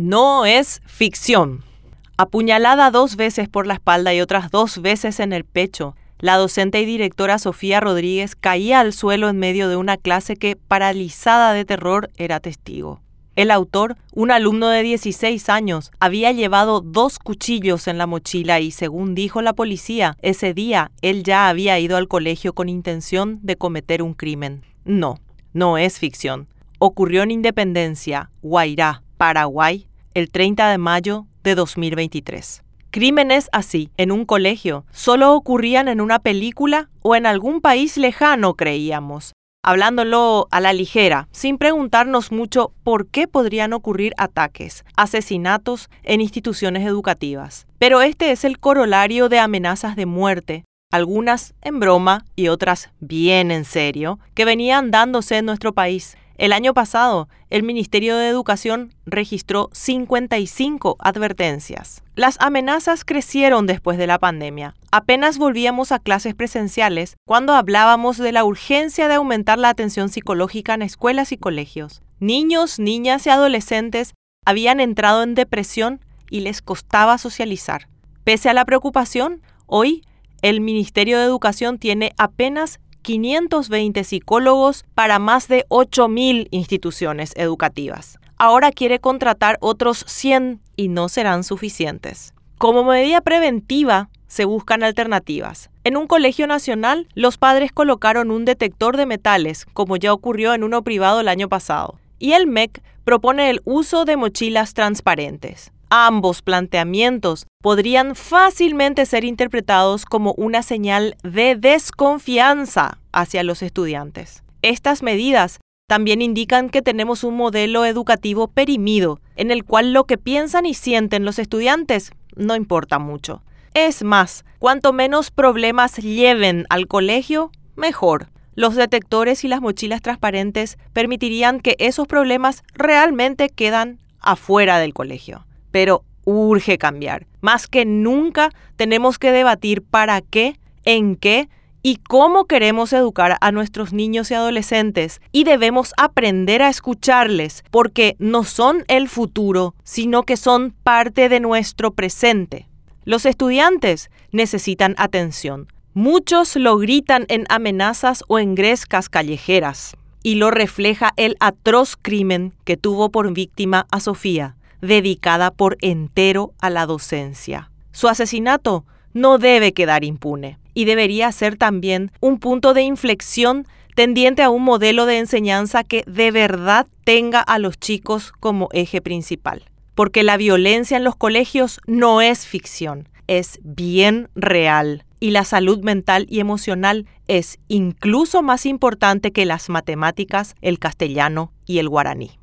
no es ficción. Apuñalada dos veces por la espalda y otras dos veces en el pecho, la docente y directora Sofía Rodríguez caía al suelo en medio de una clase que, paralizada de terror, era testigo. El autor, un alumno de 16 años, había llevado dos cuchillos en la mochila y, según dijo la policía, ese día él ya había ido al colegio con intención de cometer un crimen. No, no es ficción. Ocurrió en Independencia, Guairá, Paraguay, el 30 de mayo de 2023. Crímenes así, en un colegio, solo ocurrían en una película o en algún país lejano, creíamos, hablándolo a la ligera, sin preguntarnos mucho por qué podrían ocurrir ataques, asesinatos en instituciones educativas. Pero este es el corolario de amenazas de muerte, algunas en broma y otras bien en serio, que venían dándose en nuestro país. El año pasado, el Ministerio de Educación registró 55 advertencias. Las amenazas crecieron después de la pandemia. Apenas volvíamos a clases presenciales cuando hablábamos de la urgencia de aumentar la atención psicológica en escuelas y colegios. Niños, niñas y adolescentes habían entrado en depresión y les costaba socializar. Pese a la preocupación, hoy el Ministerio de Educación tiene apenas 520 psicólogos para más de 8.000 instituciones educativas. Ahora quiere contratar otros 100 y no serán suficientes. Como medida preventiva, se buscan alternativas. En un colegio nacional, los padres colocaron un detector de metales, como ya ocurrió en uno privado el año pasado. Y el MEC propone el uso de mochilas transparentes. Ambos planteamientos podrían fácilmente ser interpretados como una señal de desconfianza hacia los estudiantes. Estas medidas también indican que tenemos un modelo educativo perimido, en el cual lo que piensan y sienten los estudiantes no importa mucho. Es más, cuanto menos problemas lleven al colegio, mejor. Los detectores y las mochilas transparentes permitirían que esos problemas realmente quedan afuera del colegio pero urge cambiar. Más que nunca tenemos que debatir para qué, en qué y cómo queremos educar a nuestros niños y adolescentes y debemos aprender a escucharles porque no son el futuro, sino que son parte de nuestro presente. Los estudiantes necesitan atención. Muchos lo gritan en amenazas o en grescas callejeras y lo refleja el atroz crimen que tuvo por víctima a Sofía dedicada por entero a la docencia. Su asesinato no debe quedar impune y debería ser también un punto de inflexión tendiente a un modelo de enseñanza que de verdad tenga a los chicos como eje principal. Porque la violencia en los colegios no es ficción, es bien real. Y la salud mental y emocional es incluso más importante que las matemáticas, el castellano y el guaraní.